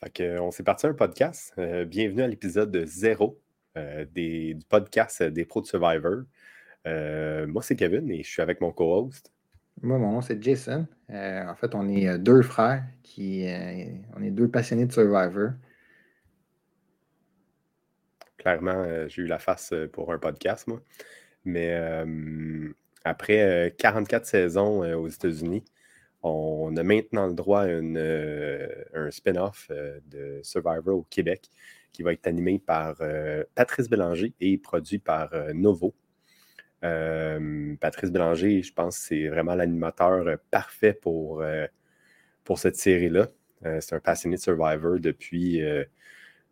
Fait on s'est parti un podcast. Euh, bienvenue à l'épisode zéro euh, du podcast des pros de Survivor. Euh, moi, c'est Kevin et je suis avec mon co-host. Moi, mon nom, c'est Jason. en fait, on est deux frères qui. on est deux passionnés de Survivor. Clairement, j'ai eu la face pour un podcast, moi. Mais après 44 saisons aux États-Unis, on a maintenant le droit à euh, un spin-off euh, de Survivor au Québec qui va être animé par euh, Patrice Bélanger et produit par Novo. Patrice Bélanger, je pense c'est vraiment l'animateur parfait pour, cette série-là. c'est un passionné de Survivor depuis,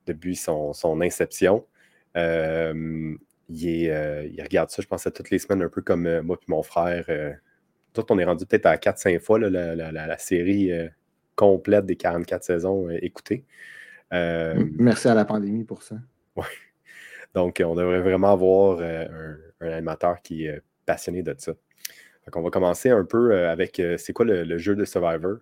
depuis son, inception. Il, regarde ça, je pense, toutes les semaines, un peu comme moi et mon frère on est rendu peut-être à 4-5 fois la, série euh, complète des 44 saisons euh, écoutées. Euh, merci à la pandémie pour ça. Oui. Donc, on devrait vraiment avoir un, animateur qui est passionné de ça. Donc, on va commencer un peu avec c'est quoi le, jeu de Survivor?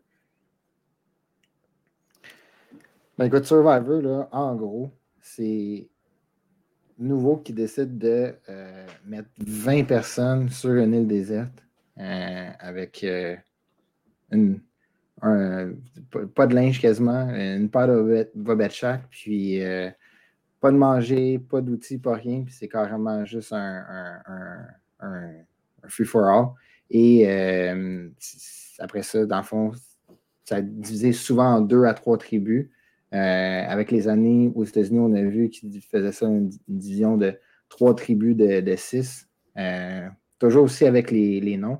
Ben écoute, Survivor, là, en gros, c'est nouveau qui décide de mettre 20 personnes sur une île déserte avec euh, pas de linge quasiment, une paire de bobettes chaque, puis euh, pas de manger, pas d'outils, pas rien, puis c'est carrément juste un, un, free for all. Et après ça, dans le fond, ça a divisé souvent en deux à trois tribus. avec les années aux États-Unis, on a vu qu'ils faisaient ça une, division de trois tribus de, six. Toujours aussi avec les, noms.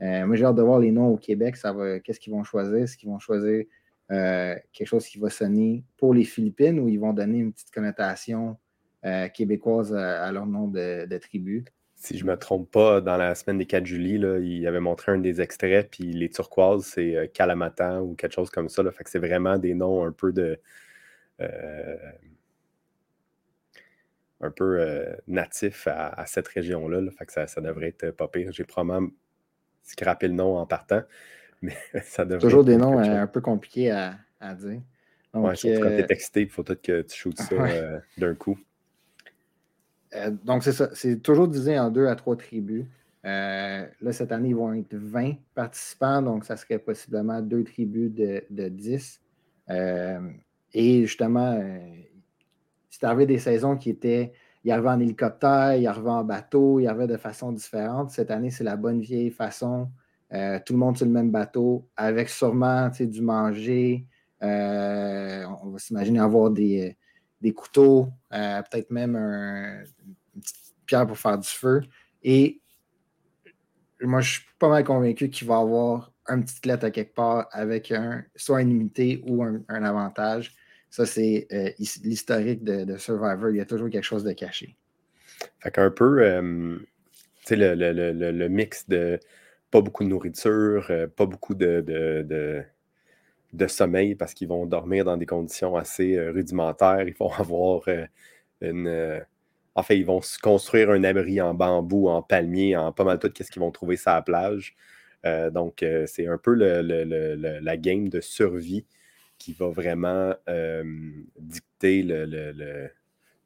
Euh, moi, j'ai hâte de voir les noms au Québec. Qu'est-ce qu'ils vont choisir? Est-ce qu'ils vont choisir euh, quelque chose qui va sonner pour les Philippines ou ils vont donner une petite connotation euh, québécoise à, leur nom de, tribu? Si je ne me trompe pas, dans la semaine des 4 juillet, il avait montré un des extraits, puis les turquoises, c'est Kalamatan ou quelque chose comme ça. Fait que c'est vraiment des noms un peu de un peu euh, natif à, cette région-là. Fait que ça, devrait être pas pire. J'ai probablement scrappé le nom en partant, mais ça devrait Toujours des noms euh, un peu compliqués à, dire. Donc, ouais, surtout quand tu es excité, il faut peut-être que tu shootes ça euh, d'un coup. donc, c'est ça. C'est toujours divisé en deux à trois tribus. là, cette année, ils vont être 20 participants, donc ça serait possiblement deux tribus de, de 10. et justement, c'est arrivé des saisons qui étaient. Il arrivait en hélicoptère, il arrivait en bateau, il arrivait de façon différente. Cette année, c'est la bonne vieille façon. Euh, tout le monde sur le même bateau, avec sûrement du manger. Euh, on va s'imaginer avoir des, couteaux, euh, peut-être même une petite pierre pour faire du feu. Et moi, je suis pas mal convaincu qu'il va avoir un petit lettre à quelque part avec un, soit une unité ou un avantage. Ça, c'est euh, l'historique de, Survivor. Il y a toujours quelque chose de caché. Fait qu'un peu, euh, tu sais, le, mix de pas beaucoup de nourriture, euh, pas beaucoup de, de, sommeil parce qu'ils vont dormir dans des conditions assez rudimentaires. Ils vont avoir une. en fait, ils vont construire un abri en bambou, en palmier, en pas mal tout ce qu'ils vont trouver sur la plage. donc, c'est un peu la game de survie qui va vraiment dicter le,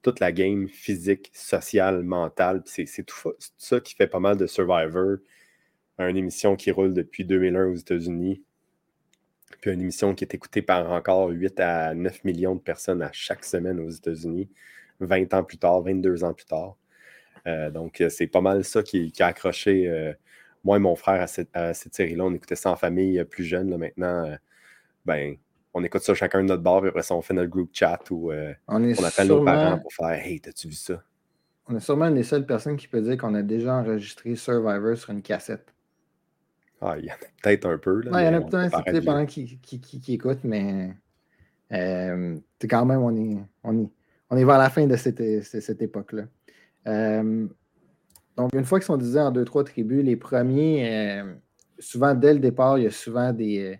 toute la game physique, sociale, mentale. C'est tout ça qui fait pas mal de Survivor, une émission qui roule depuis 2001 aux États-Unis, puis une émission qui est écoutée par encore 8 à 9 millions de personnes à chaque semaine aux États-Unis, 20 ans plus tard, 22 ans plus tard. Euh, donc, c'est pas mal ça qui, a accroché euh, moi et mon frère à cette, série-là. On écoutait ça en famille plus jeune. Là, maintenant, euh, ben, on écoute ça chacun de notre bord, et après ça, on fait notre group chat ou euh, on, appelle nos parents pour faire Hey, t'as-tu vu ça? On est sûrement une des seules personnes qui peut dire qu'on a déjà enregistré Survivor sur une cassette. Ah, il y en a peut-être un peu. Là, il y en a peut-être pendant qui, qui, qui, écoutent, mais euh, quand même, on est, on, est, on est vers la fin de cette, cette époque-là. Euh, donc, une fois qu'ils sont divisés en deux, trois tribus, les premiers, souvent dès le départ, il y a souvent des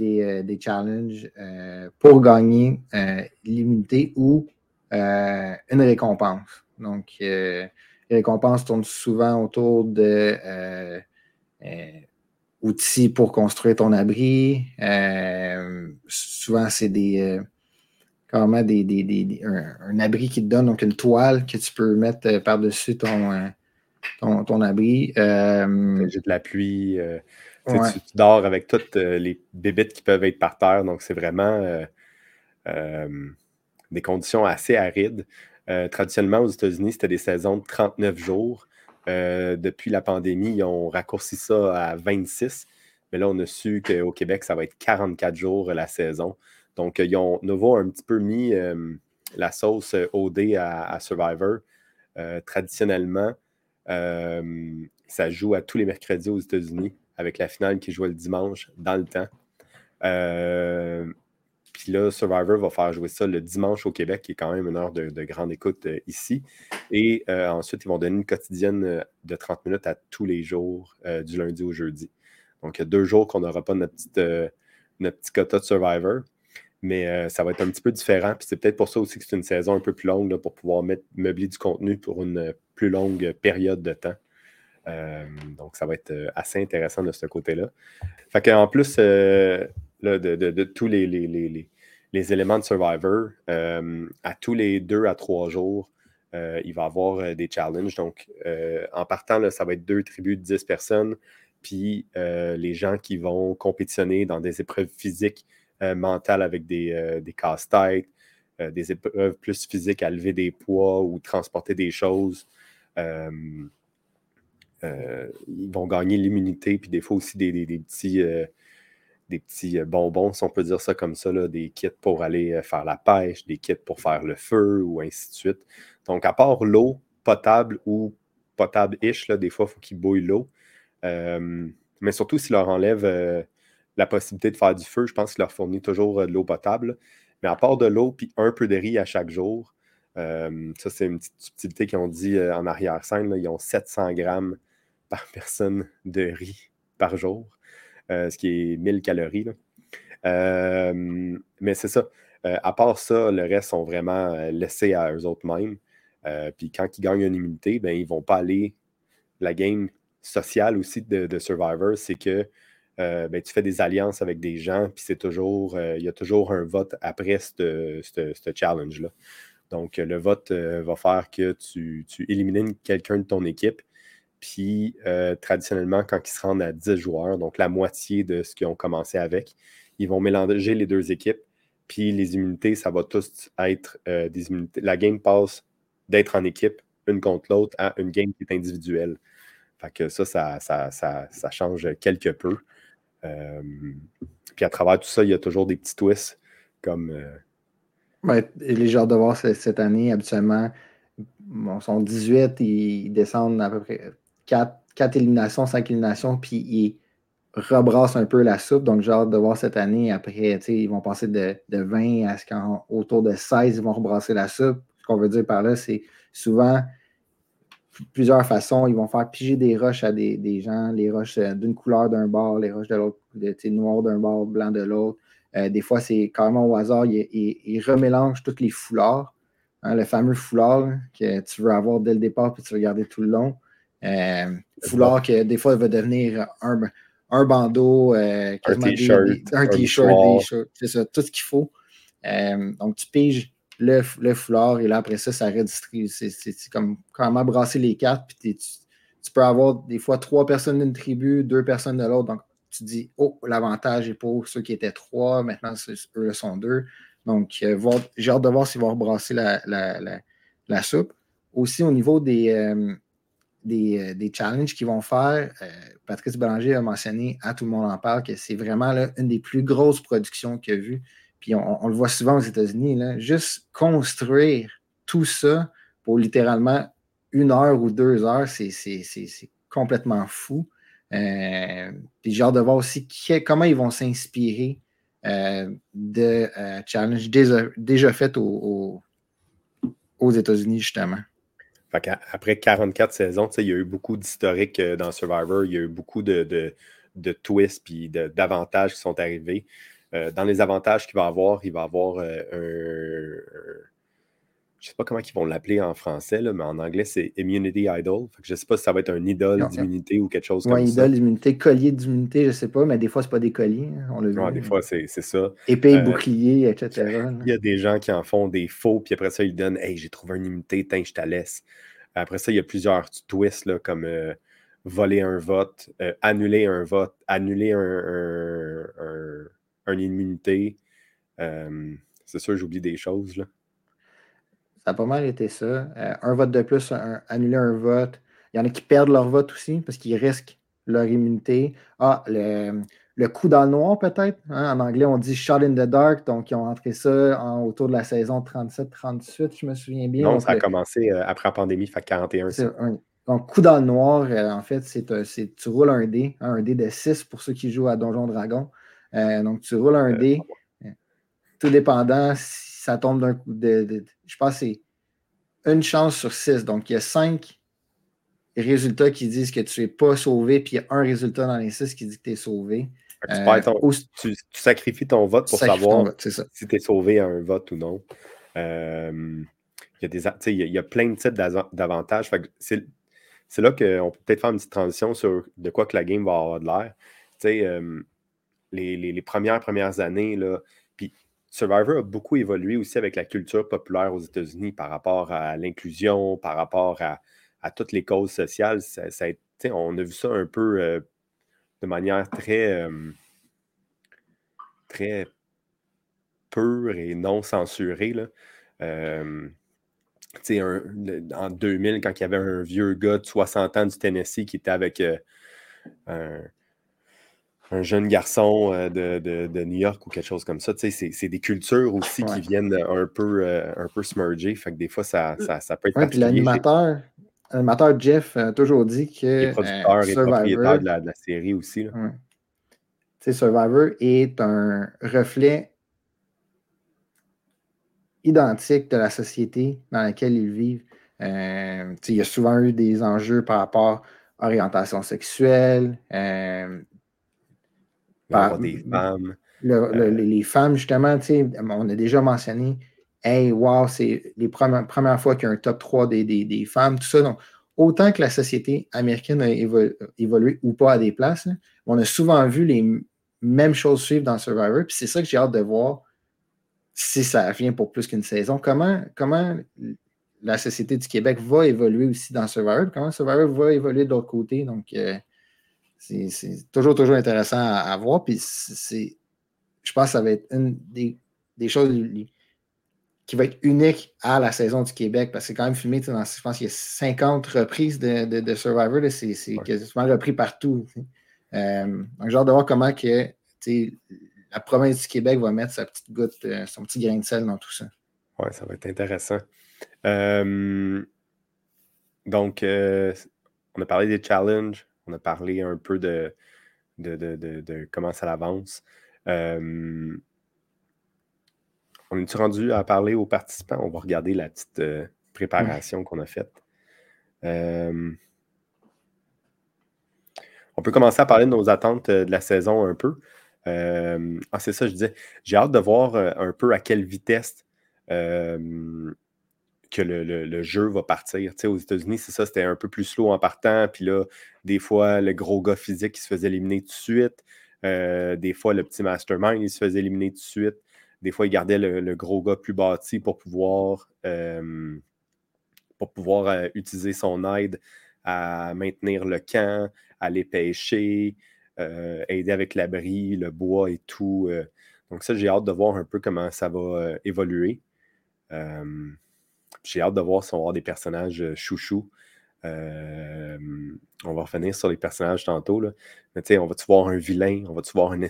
euh, des, challenges euh, pour gagner euh, l'immunité ou une récompense. Donc, les récompenses tournent souvent autour de outils pour construire ton abri. souvent, c'est des, des, un, abri qui te donne, donc une toile que tu peux mettre par-dessus ton, ton, abri. J'ai de la pluie. Tu, dors avec toutes les bébites qui peuvent être par terre, donc c'est vraiment des conditions assez arides. traditionnellement, aux États-Unis, c'était des saisons de 39 jours. depuis la pandémie, ils ont raccourci ça à 26. Mais là, on a su qu'au Québec, ça va être 44 jours la saison. Donc, ils ont nouveau un petit peu mis la sauce OD à, Survivor. traditionnellement, ça joue à tous les mercredis aux États-Unis avec la finale qui joue le dimanche dans le temps. Puis là, Survivor va faire jouer ça le dimanche au Québec, qui est quand même une heure de, grande écoute ici. Et ensuite, ils vont donner une quotidienne de 30 minutes à tous les jours, du lundi au jeudi. Donc, il y a deux jours qu'on n'aura pas notre, petite, euh, notre petit quota de Survivor. Mais euh, ça va être un petit peu différent. Puis c'est peut-être pour ça aussi que c'est une saison un peu plus longue pour pouvoir mettre, meubler du contenu pour une plus longue période de temps. Euh, donc, ça va être assez intéressant de ce côté-là. Fait qu'en plus de, tous les, éléments de Survivor, à tous les deux à trois jours, il va y avoir des challenges. Donc, en partant, ça va être deux tribus de 10 personnes puis euh, les gens qui vont compétitionner dans des épreuves physiques, euh, mentales avec des, euh, des casse-têtes, des épreuves plus physiques à lever des poids ou transporter des choses. Ils vont gagner l'immunité, puis des fois aussi des, petits, des petits bonbons, si on peut dire ça comme ça, des kits pour aller faire la pêche, des kits pour faire le feu, ou ainsi de suite. Donc, à part l'eau potable ou potable-ish, des fois, il faut qu'ils bouillent l'eau. Euh, mais surtout, s'il leur enlève euh, la possibilité de faire du feu, je pense qu'il leur fournit toujours euh, de l'eau potable. Mais à part de l'eau, puis un peu de riz à chaque jour, ça, c'est une petite subtilité qu'ils ont dit en arrière-scène. Ils ont 700 grammes personne de riz par jour, ce qui est 1000 calories. mais c'est ça. à part ça, le reste sont vraiment laissés à eux autres mêmes. puis quand ils gagnent une immunité, ben, ils ne vont pas aller la game social aussi de, Survivor, c'est que euh, ben, tu fais des alliances avec des gens, puis c'est toujours, euh, il y a toujours un vote après ce challenge-là. Donc, le vote euh, va faire que tu, tu élimines quelqu'un de ton équipe, puis traditionnellement, quand ils se rendent à 10 joueurs, donc la moitié de ce qu'ils ont commencé avec, ils vont mélanger les deux équipes, puis les immunités, ça va tous être des immunités. La game passe d'être en équipe, une contre l'autre, à une game qui est individuelle que ça, ça, change quelque peu. Euh, puis à travers tout ça, il y a toujours des petits twists comme. Euh, les genres de voir cette année, habituellement, bon, sont 18, ils descendent à peu près 4, 4 éliminations, 5 éliminations, puis ils rebrassent un peu la soupe. Donc, genre de voir cette année, après, ils vont passer de, 20 à ce qu'autour de 16, ils vont rebrasser la soupe. Ce qu'on veut dire par là, c'est souvent plusieurs façons. Ils vont faire piger des roches à des, gens, les roches euh, d'une couleur d'un bord, les roches de l'autre, noir d'un bord, blanc de l'autre. Euh, des fois, c'est carrément au hasard, ils, remélangent tous les foulards. Hein, le fameux foulard que tu veux avoir dès le départ puis tu veux garder tout le long. Euh, foulard que des fois il va devenir un, bandeau, un t-shirt, un t-shirt, c'est ça, tout ce qu'il faut. donc, tu piges le, le, foulard, et là, après ça, ça redistribue. C'est comme comment brasser les cartes, puis tu, peux avoir des fois trois personnes d'une tribu, deux personnes de l'autre. Donc, tu dis, oh, l'avantage est pour ceux qui étaient trois, maintenant, eux sont deux. Donc, euh, j'ai hâte de voir s'ils vont rebrasser la, la, soupe. Aussi, au niveau des, euh, euh, des, challenges qu'ils vont faire, Patrice Bélanger a mentionné, à tout le monde en parle, que c'est vraiment une des plus grosses productions qu'il a vues puis on, le voit souvent aux États-Unis, juste construire tout ça pour littéralement une heure ou deux heures, c'est complètement fou. Euh, puis j'ai hâte de voir aussi comment ils vont s'inspirer euh, de euh, challenges déjà, faits aux États-Unis, justement. Après 44 saisons, il y a eu beaucoup d'historiques dans Survivor, il y a eu beaucoup de, de twists et d'avantages qui sont arrivés. Euh, dans les avantages qu'il va avoir, il va avoir euh, un, je sais pas comment ils vont l'appeler en français, là, mais en anglais, c'est Immunity Idol. je ne sais pas si ça va être un idole d'immunité ou quelque chose comme ça. idole d'immunité, collier d'immunité, je ne sais pas, mais des fois, ce pas des colliers. Hein, on l'a des fois, c'est ça. Épée, euh, bouclier, etc. Il y a des gens qui en font des faux, puis après ça, ils donnent Hey, j'ai trouvé une immunité, tiens, je te laisse. Après ça, il y a plusieurs twists, là, comme euh, voler un vote, euh, annuler un vote, annuler un, une immunité. c'est sûr, j'oublie des choses. Là. Ça a pas mal été ça. Euh, un vote de plus, annuler un vote. Il y en a qui perdent leur vote aussi parce qu'ils risquent leur immunité. Ah, le, coup dans le noir, peut-être. Hein? En anglais, on dit shot in the dark. Donc, ils ont entré ça en, autour de la saison 37-38, je me souviens bien. Non, ça a commencé euh, après la pandémie, fait 41. donc, coup dans le noir, euh, en fait, c'est tu roules un dé, hein, un dé de 6 pour ceux qui jouent à Donjon Dragon. donc, tu roules un dé, tout dépendant si ça tombe d'un coup de, Je pense que c'est une chance sur six. Donc, il y a cinq résultats qui disent que tu n'es pas sauvé, puis il y a un résultat dans les six qui dit que tu es sauvé. Euh, tu, sacrifies ton vote pour savoir si tu es sauvé à un vote ou non. Euh, il, y a des, il, y a, plein de types d'avantages. C'est là qu'on peut peut-être faire une petite transition sur de quoi que la game va avoir de l'air. Euh, les, les, les, premières, premières années, là, Survivor a beaucoup évolué aussi avec la culture populaire aux États-Unis par rapport à l'inclusion, par rapport à, toutes les causes sociales. on a vu ça un peu euh, de manière très, euh, très pure et non censurée. Euh, en 2000, quand il y avait un vieux gars de 60 ans du Tennessee qui était avec un un jeune garçon euh, de, New York ou quelque chose comme ça. C'est des cultures aussi qui viennent un peu, euh, un peu smurger. Fait que des fois, ça, ça, peut être ouais, L'animateur, l'animateur Jeff a toujours dit que. Il est producteur et propriétaire de la, série aussi. Survivor est un reflet identique de la société dans laquelle ils vivent. Euh, il y a souvent eu des enjeux par rapport à orientation sexuelle, des femmes. Euh, les femmes, justement, on a déjà mentionné, hey, wow, c'est les premières, fois qu'il y a un top 3 des, femmes, tout ça. Donc, autant que la société américaine a évolué ou pas à des places, on a souvent vu les mêmes choses suivre dans Survivor. Puis c'est ça que j'ai hâte de voir si ça vient pour plus qu'une saison. Comment, comment la société du Québec va évoluer aussi dans Survivor, comment Survivor va évoluer de l'autre côté? Donc, euh, c'est toujours, toujours intéressant à, voir. Puis c'est, je pense que ça va être une des, choses qui va être unique à la saison du Québec parce que c'est quand même filmé, dans, je pense qu'il y a 50 reprises de, de, Survivor. C'est quasiment repris partout. Euh, donc, j'ai hâte de voir comment que, la province du Québec va mettre sa petite goutte, euh, son petit grain de sel dans tout ça. Oui, ça va être intéressant. Euh, donc, on a parlé des challenges, on a parlé un peu de, de, comment ça avance. on est rendu à parler aux participants? On va regarder la petite euh, préparation qu'on a faite. on peut commencer à parler de nos attentes euh, de la saison un peu. ah, c'est ça, je disais. J'ai hâte de voir euh, un peu à quelle vitesse que le, jeu va partir. aux États-Unis, c'est ça, c'était un peu plus slow en partant. Puis là, des fois, le gros gars physique qui se faisait éliminer tout de suite. Euh, des fois, le petit mastermind, il se faisait éliminer tout de suite. Des fois, il gardait le, gros gars plus bâti pour pouvoir, euh, pour pouvoir euh, utiliser son aide à maintenir le camp, aller pêcher, aider avec l'abri, le bois et tout. donc ça, j'ai hâte de voir un peu comment ça va évoluer. J'ai hâte de voir si on va des personnages euh, chouchous. Euh, on va revenir sur les personnages tantôt. Là. Mais on va-tu voir un vilain? On va-tu voir une,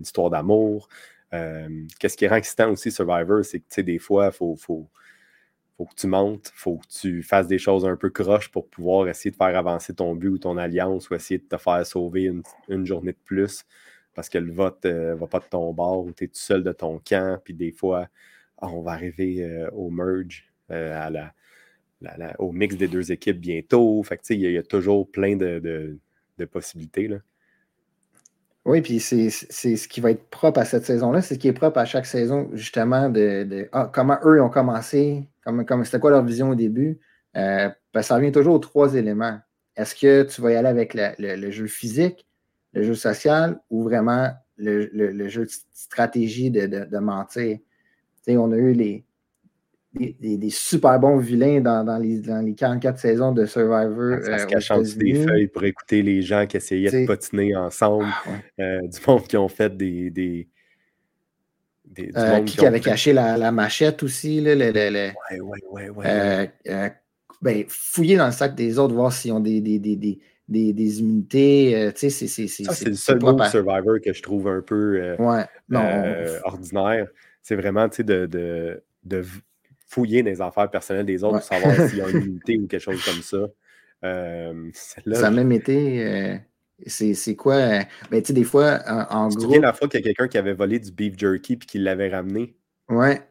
histoire d'amour? Euh, qu'est-ce qui est excitant aussi, Survivor, c'est que des fois, il faut, faut, que tu montes, il faut que tu fasses des choses un peu croches pour pouvoir essayer de faire avancer ton but ou ton alliance ou essayer de te faire sauver une, journée de plus parce que le vote ne va pas de ton bord ou tu es tout seul de ton camp. Puis des fois, ah, on va arriver au merge la, au mix des deux équipes bientôt. Fait il y, a toujours plein de, possibilités. Là. Oui, puis c'est ce qui va être propre à cette saison-là, c'est ce qui est propre à chaque saison, justement, de, ah, comment eux ont commencé, comme, c'était quoi leur vision au début? Euh, ben, ça revient toujours aux trois éléments. Est-ce que tu vas y aller avec le, jeu physique, le jeu social ou vraiment le, jeu de stratégie de, de, mentir? on a eu les, des, super bons vilains dans, les, dans, les, 44 saisons de Survivor. Ça se cache des feuilles pour écouter les gens qui essayaient de patiner ensemble, ah, euh, du monde qui ont fait des. des, euh, qui, avait caché la, machette aussi. Là, le, Ouais, ouais, ouais, ouais. Euh, ben, fouiller dans le sac des autres, voir s'ils ont des, des, des, des immunités. c'est le seul mot Survivor que je trouve un peu ordinaire. C'est vraiment de, de, de fouiller dans les affaires personnelles des autres pour savoir s'il y a une unité ou quelque chose comme ça. Euh, ça a même été. Euh, c'est quoi? Euh, ben, tu sais, des fois, en, tu gros. la fois qu'il y a quelqu'un qui avait volé du beef jerky puis qui l'avait ramené? Ouais.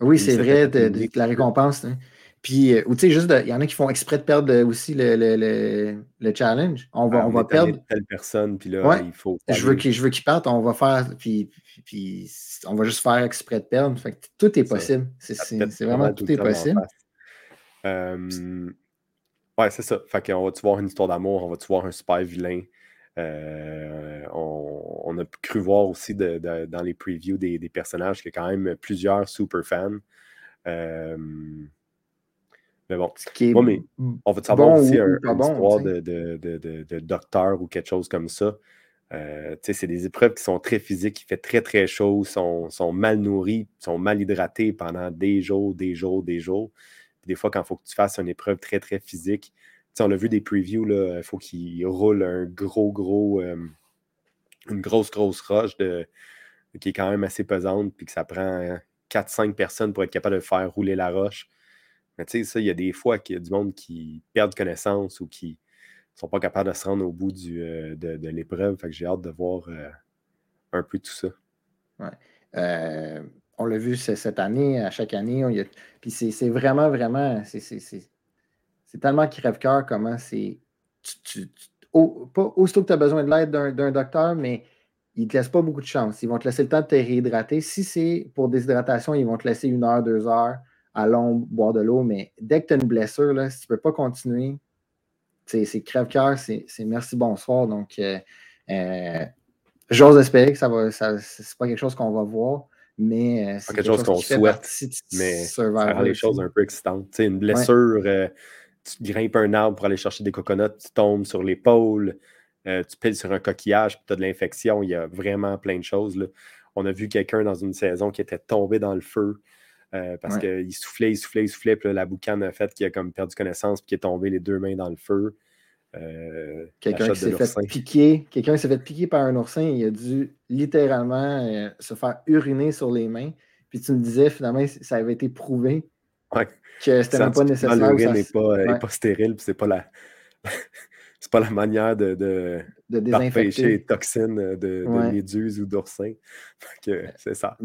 Oui, c'est vrai, de, la récompense. Hein. Puis, ou tu sais, juste, il y en a qui font exprès de perdre aussi le, le, le, challenge. On va, on va perdre. telle personne, puis là, il faut. Je veux qu'il parte, on va faire. Puis, puis on va juste faire exprès de perdre. Fait que tout est possible. C'est vraiment tout est possible. Euh, ouais, c'est ça. Fait qu'on va-tu voir une histoire d'amour, on va-tu voir un super vilain? Euh, on, a pu voir aussi dans les previews des, personnages qu'il y a quand même plusieurs super fans. Euh, mais bon, on va savoir aussi un, une histoire de, de, docteur ou quelque chose comme ça. Euh, c'est des épreuves qui sont très physiques, il fait très très chaud, sont, sont mal nourris, sont mal hydratés pendant des jours, des jours, des jours. des fois, quand il faut que tu fasses une épreuve très très physique, on a vu des previews, il faut qu'il roule un gros, gros, euh, une grosse, grosse roche de, qui est quand même assez pesante, puis que ça prend 4-5 personnes pour être capable de faire rouler la roche. Mais tu sais, il y a des fois qu'il y a du monde qui perd connaissance ou qui, sont pas capables de se rendre au bout euh, de, l'épreuve. Fait que j'ai hâte de voir euh, un peu tout ça. Euh, on l'a vu cette année, à chaque année. Puis c'est vraiment, vraiment. C'est tellement crève-cœur comment c'est. pas aussitôt que tu as besoin de l'aide d'un docteur, mais ils ne te laissent pas beaucoup de chance. Ils vont te laisser le temps de te réhydrater. Si c'est pour déshydratation, ils vont te laisser une heure, deux heures l'ombre, boire de l'eau. Mais dès que tu as une blessure, là, si tu ne peux pas continuer, c'est crève-cœur, c'est merci, bonsoir. Donc, euh, euh, j'ose espérer que ça va, c'est pas quelque chose qu'on va voir, mais euh, c'est quelque, chose, qu'on souhaite. Mais ça rend les choses un peu excitantes. une blessure, tu grimpes un arbre pour aller chercher des coconuts, tu tombes sur l'épaule, tu piles sur un coquillage, tu as de l'infection. Il y a vraiment plein de choses. On a vu quelqu'un dans une saison qui était tombé dans le feu. Parce qu'il soufflait, il soufflait, il soufflait, puis la boucane a fait qu'il a comme perdu connaissance, puis qu'il est tombé les deux mains dans le feu. Euh, quelqu'un s'est fait piquer, quelqu'un s'est fait piquer par un oursin, il a dû littéralement euh, se faire uriner sur les mains. Puis tu me disais finalement ça avait été prouvé que c'était même pas nécessaire. L'urine n'est pas, pas, stérile, puis c'est pas la c'est pas la manière de, de, de désinfecter les toxines de, de méduses ou d'oursins. c'est ça.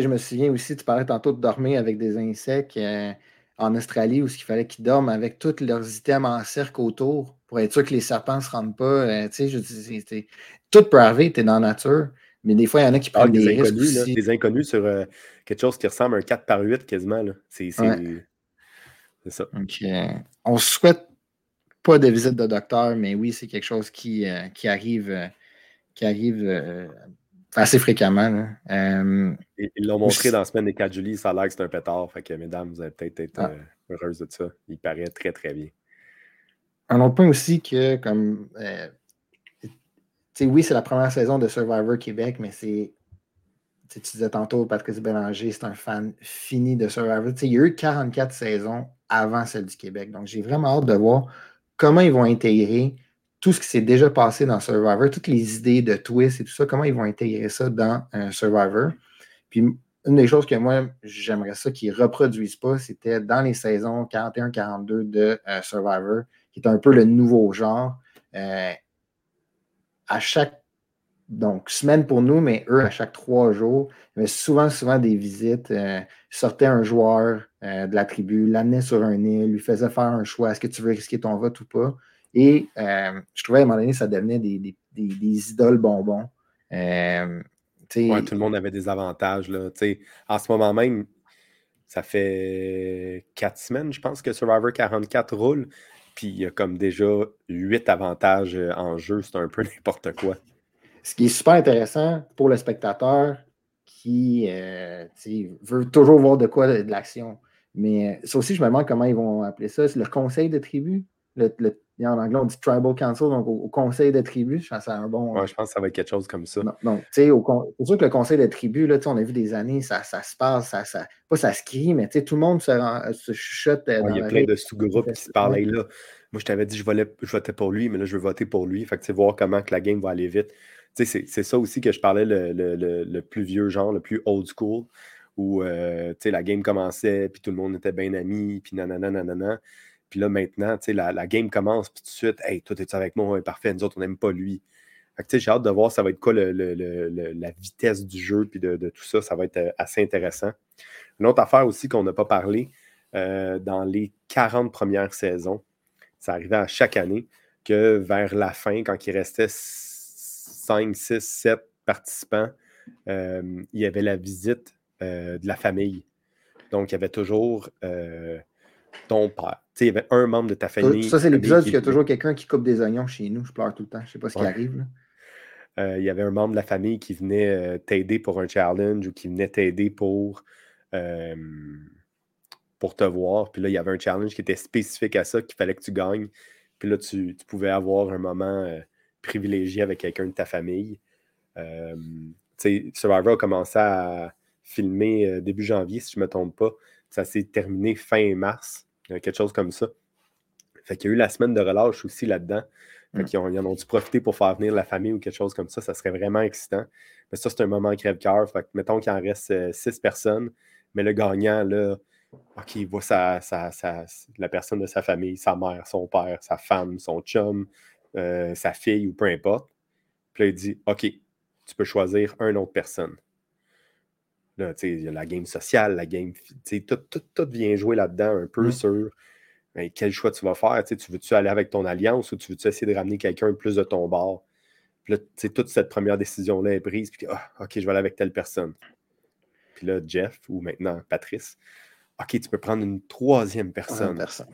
Je me souviens aussi, tu parlais tantôt de dormir avec des insectes. Euh, en Australie où il fallait qu'ils dorment avec tous leurs items en cercle autour pour être sûr que les serpents ne se rendent pas. Euh, je tout peut arriver, tu es dans la nature, mais des fois, il y en a qui ah, prennent des, risques. Inconnus, des inconnus sur euh, quelque chose qui ressemble à un 4 par 8 quasiment. C'est ça. Euh, on ne souhaite pas de visite de docteur, mais oui, c'est quelque chose qui, qui arrive, qui arrive assez fréquemment. ils l'ont montré dans la semaine des 4 juillet, ça a l'air que c'est un pétard. Fait que, mesdames, vous allez peut-être être, ah. heureuses de ça. Il paraît très, très bien un autre point aussi que, comme, euh, oui, c'est la première saison de Survivor Québec, mais c'est, tu disais tantôt, Patrice Bélanger, c'est un fan fini de Survivor. il y a eu 44 saisons avant celle du Québec. Donc, j'ai vraiment hâte de voir comment ils vont intégrer tout ce qui s'est déjà passé dans Survivor, toutes les idées de twist et tout ça, comment ils vont intégrer ça dans un Survivor. Puis, une des choses que moi, j'aimerais ça qu'ils ne reproduisent pas, c'était dans les saisons 41-42 de euh, Survivor, qui est un peu le nouveau genre. Euh, à chaque donc, semaine pour nous, mais eux, à chaque trois jours, il souvent, souvent des visites. Euh, sortait un joueur euh, de la tribu, l'amenait sur un île, lui faisait faire un choix. Est-ce que tu veux risquer ton vote ou pas? Et euh, je trouvais à un moment donné, ça devenait des, idoles bonbons. Euh, tout le monde avait des avantages. Là. En ce moment même, ça fait quatre semaines, je pense, que Survivor 44 roule. Puis il y a comme déjà huit avantages euh, en jeu. C'est un peu n'importe quoi. Ce qui est super intéressant pour le spectateur qui veut toujours voir de quoi de l'action. Mais ça aussi, je me demande comment ils vont appeler ça. C'est le conseil de tribu? Le, en anglais, on dit tribal council, donc au, conseil de tribu. Je pense que c'est un bon. Ouais, je pense que ça va être quelque chose comme ça. Non, tu sais, c'est sûr que le conseil de tribu, là, on a vu des années, ça, ça se passe, ça, ça, pas ça se crie, mais tout le monde se, se chuchote. Euh, il y a plein de sous-groupes qui se parlent là. Moi, je t'avais dit, je, votais, je votais pour lui, mais là, je veux voter pour lui. Fait que, voir comment que la game va aller vite. C'est ça aussi que je parlais, le, le, le, plus vieux genre, le plus old school où euh, la game commençait, puis tout le monde était bien amis, puis nanana, nanana. Puis là, maintenant, la, la game commence, puis tout de suite, hey, toi, es-tu avec moi? parfait, nous autres, on n'aime pas lui. j'ai hâte de voir ça va être quoi la vitesse du jeu, puis de, tout ça. Ça va être euh, assez intéressant. Une autre affaire aussi qu'on n'a pas parlé, euh, dans les 40 premières saisons, ça arrivait à chaque année que vers la fin, quand il restait 5, 6, 7 participants, il y avait la visite euh, de la famille. Donc, il y avait toujours euh, ton père. il y avait un membre de ta famille. Ça, c'est l'épisode où il y a toujours quelqu'un qui coupe des oignons chez nous. Je pleure tout le temps. Je ne sais pas ce qui arrive. Euh, il y avait un membre de la famille qui venait t'aider pour un challenge ou qui venait t'aider pour, pour te voir. Puis là, il y avait un challenge qui était spécifique à ça, qu'il fallait que tu gagnes. Puis là, tu, tu pouvais avoir un moment privilégié avec quelqu'un de ta famille. Survivor a commencé à, filmé euh, début janvier, si je ne me trompe pas. Ça s'est terminé fin mars, quelque chose comme ça. Fait qu'il y a eu la semaine de relâche aussi là-dedans. Fait mm. qu'ils en ont dû profiter pour faire venir la famille ou quelque chose comme ça. Ça serait vraiment excitant. Mais ça, c'est un moment crève-cœur. Fait que mettons qu'il en reste euh, six personnes, mais le gagnant, là, OK, il voit sa, la personne de sa famille, sa mère, son père, sa femme, son chum, euh, sa fille ou peu importe. Puis là, il dit OK, tu peux choisir une autre personne. Là, il y a la game sociale, la game. Tout, tout, tout, vient jouer là-dedans un peu mmh. sur ben, quel choix tu vas faire. Tu veux-tu aller avec ton alliance ou tu veux-tu essayer de ramener quelqu'un plus de ton bord? Puis là, toute cette première décision-là est prise. Puis, ah, OK, je vais aller avec telle personne. Puis là, Jeff, ou maintenant Patrice, OK, tu peux prendre une troisième personne. personne.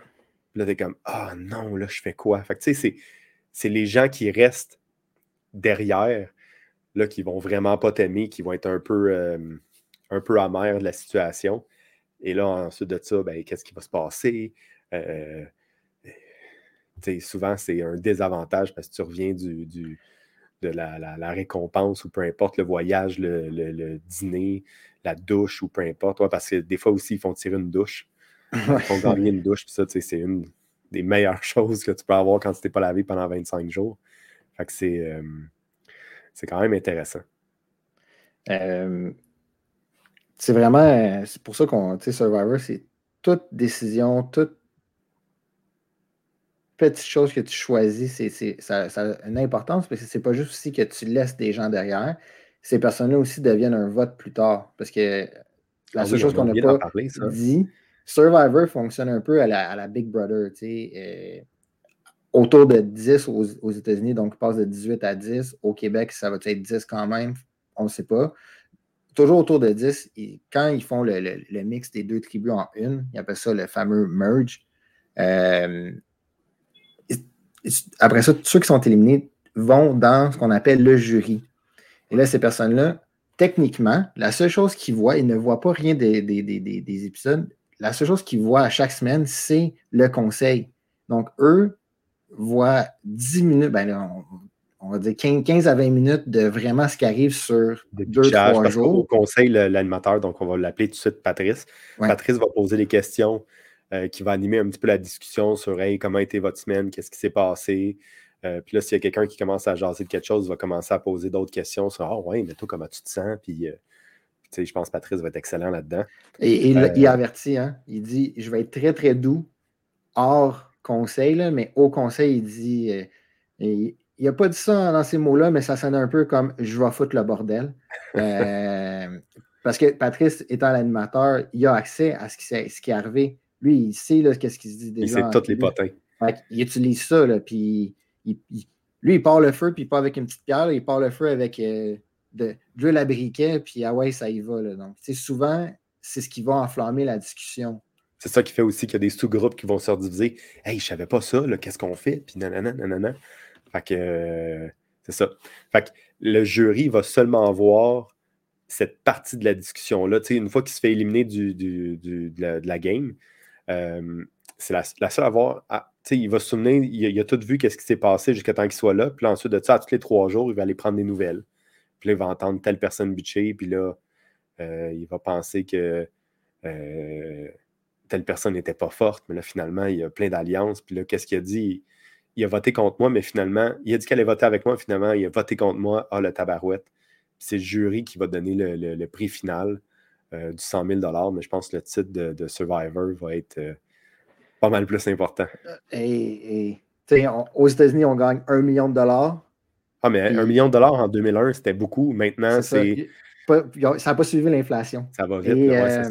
Puis là, t'es comme, ah non, là, je fais quoi? Fait que, tu sais, c'est les gens qui restent derrière, là, qui vont vraiment pas t'aimer, qui vont être un peu. Euh, un peu amer de la situation. Et là, ensuite de ça, ben, qu'est-ce qui va se passer? Euh, souvent, c'est un désavantage parce que tu reviens du, de la, récompense ou peu importe le voyage, le, dîner, la douche ou peu importe. parce que des fois aussi, ils font tirer une douche. Ils font gagner une douche. Puis ça, c'est une des meilleures choses que tu peux avoir quand tu t'es pas lavé pendant 25 jours. Fait que c'est, euh, c'est quand même intéressant. Euh, c'est vraiment, euh, c'est pour ça qu'on, tu sais, Survivor, c'est toute décision, toute petite chose que tu choisis, c'est, ça, a une importance parce que c'est pas juste aussi que tu laisses des gens derrière. Ces personnes-là aussi deviennent un vote plus tard. Parce que la ah seule chose qu'on n'a pas dit, Survivor fonctionne un peu à la, Big Brother, tu sais. Euh, autour de 10 aux, aux États-Unis, donc passe de 18 à 10. Au Québec, ça va être 10 quand même, on ne sait pas toujours autour de 10. Et quand ils font le, mix des deux tribus en une, ils appellent ça le fameux merge. Euh, après ça, tous ceux qui sont éliminés vont dans ce qu'on appelle le jury. Et là, ces personnes-là, techniquement, la seule chose qu'ils voient, ils ne voient pas rien des, des épisodes. La seule chose qu'ils voient à chaque semaine, c'est le conseil. Donc, eux voient 10 minutes, ben là, on va dire 15, à 20 minutes de vraiment ce qui arrive sur deux, trois jours. Au conseil, l'animateur, donc on va l'appeler tout de suite Patrice. Patrice va poser des questions euh, qui va animer un petit peu la discussion sur hey, comment a été votre semaine, qu'est-ce qui s'est passé? Euh, puis là, s'il y a quelqu'un qui commence à jaser de quelque chose, il va commencer à poser d'autres questions sur Ah ouais, mais toi, comment tu te sens? Puis euh, je pense que Patrice va être excellent là-dedans. Et, il avertit, hein? il dit Je vais être très, très doux hors conseil, mais au conseil, il dit il n'a pas dit ça dans ces mots-là, mais ça sonne un peu comme je vais foutre le bordel. Euh, parce que Patrice, étant l'animateur, il a accès à ce qui, ce qui est arrivé. Lui, il sait qu'est-ce qu'il se dit déjà. Il sait tous les potins. il utilise ça, là, puis lui, il part le feu, puis il part avec une petite pierre, il part le feu avec euh, de, briquet, puis ah ouais, ça y va. Là. Donc, souvent, c'est ce qui va enflammer la discussion. C'est ça qui fait aussi qu'il y a des sous-groupes qui vont se rediviser. Hey, je savais pas ça, qu'est-ce qu'on fait? Puis nanana, nanana. Fait que euh, c'est ça. Fait que le jury va seulement voir cette partie de la discussion-là. Une fois qu'il se fait éliminer de, la, game, euh, c'est la, seule à voir. Ah, il va se souvenir, il, a tout vu qu'est-ce qui s'est passé jusqu'à temps qu'il soit là. Puis ensuite de ça, à tous les trois jours, il va aller prendre des nouvelles. Puis là, il va entendre telle personne bitcher. Puis là, euh, il va penser que telle personne n'était pas forte, mais là, finalement, il y a plein d'alliances. Puis là, qu'est-ce qu'il a dit? Il a voté contre moi, mais finalement, il a dit qu'elle allait voter avec moi, finalement, il a voté contre moi. Ah, le tabarouette. C'est le jury qui va donner le, prix final euh, du 100 000 mais je pense que le titre de, Survivor va être euh, pas mal plus important. Euh, et, aux États-Unis, on gagne un million de dollars. Ah, mais un million de dollars en 2001, c'était beaucoup. Maintenant, c'est. Ça n'a pas suivi l'inflation. Ça va vite. ouais, ça.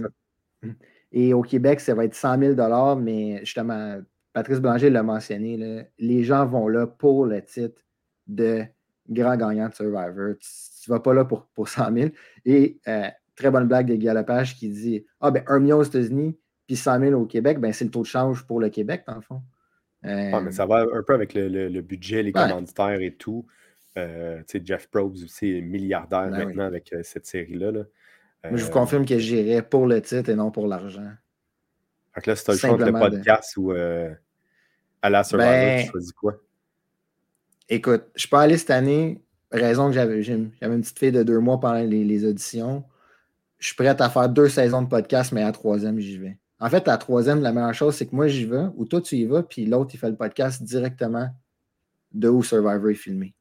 Et au Québec, ça va être 100 000 mais justement, Patrice Blanger l'a mentionné, les gens vont là pour le titre de grand gagnant de Survivor. Tu ne vas pas là pour, pour 100 000. Et euh, très bonne blague de Guy Lepage qui dit Ah, ben, 1 million aux États-Unis, puis 100 000 au Québec, ben, c'est le taux de change pour le Québec, dans le fond. ah, mais ça va un peu avec le, budget, les commanditaires et tout. Euh, Jeff Probes aussi est milliardaire ben maintenant avec euh, cette série-là. Là je vous confirme que j'irai pour le titre et non pour l'argent. Fait que là, as le choix entre le podcast ou euh, à la Survivor, ben, tu choisis quoi? Écoute, je suis pas allé cette année. Raison que j'avais une petite fille de deux mois pendant les, auditions. Je suis prête à faire deux saisons de podcast, mais à la troisième, j'y vais. En fait, à la troisième, la meilleure chose, c'est que moi, j'y vais, ou toi, tu y vas, puis l'autre, il fait le podcast directement de où Survivor est filmé.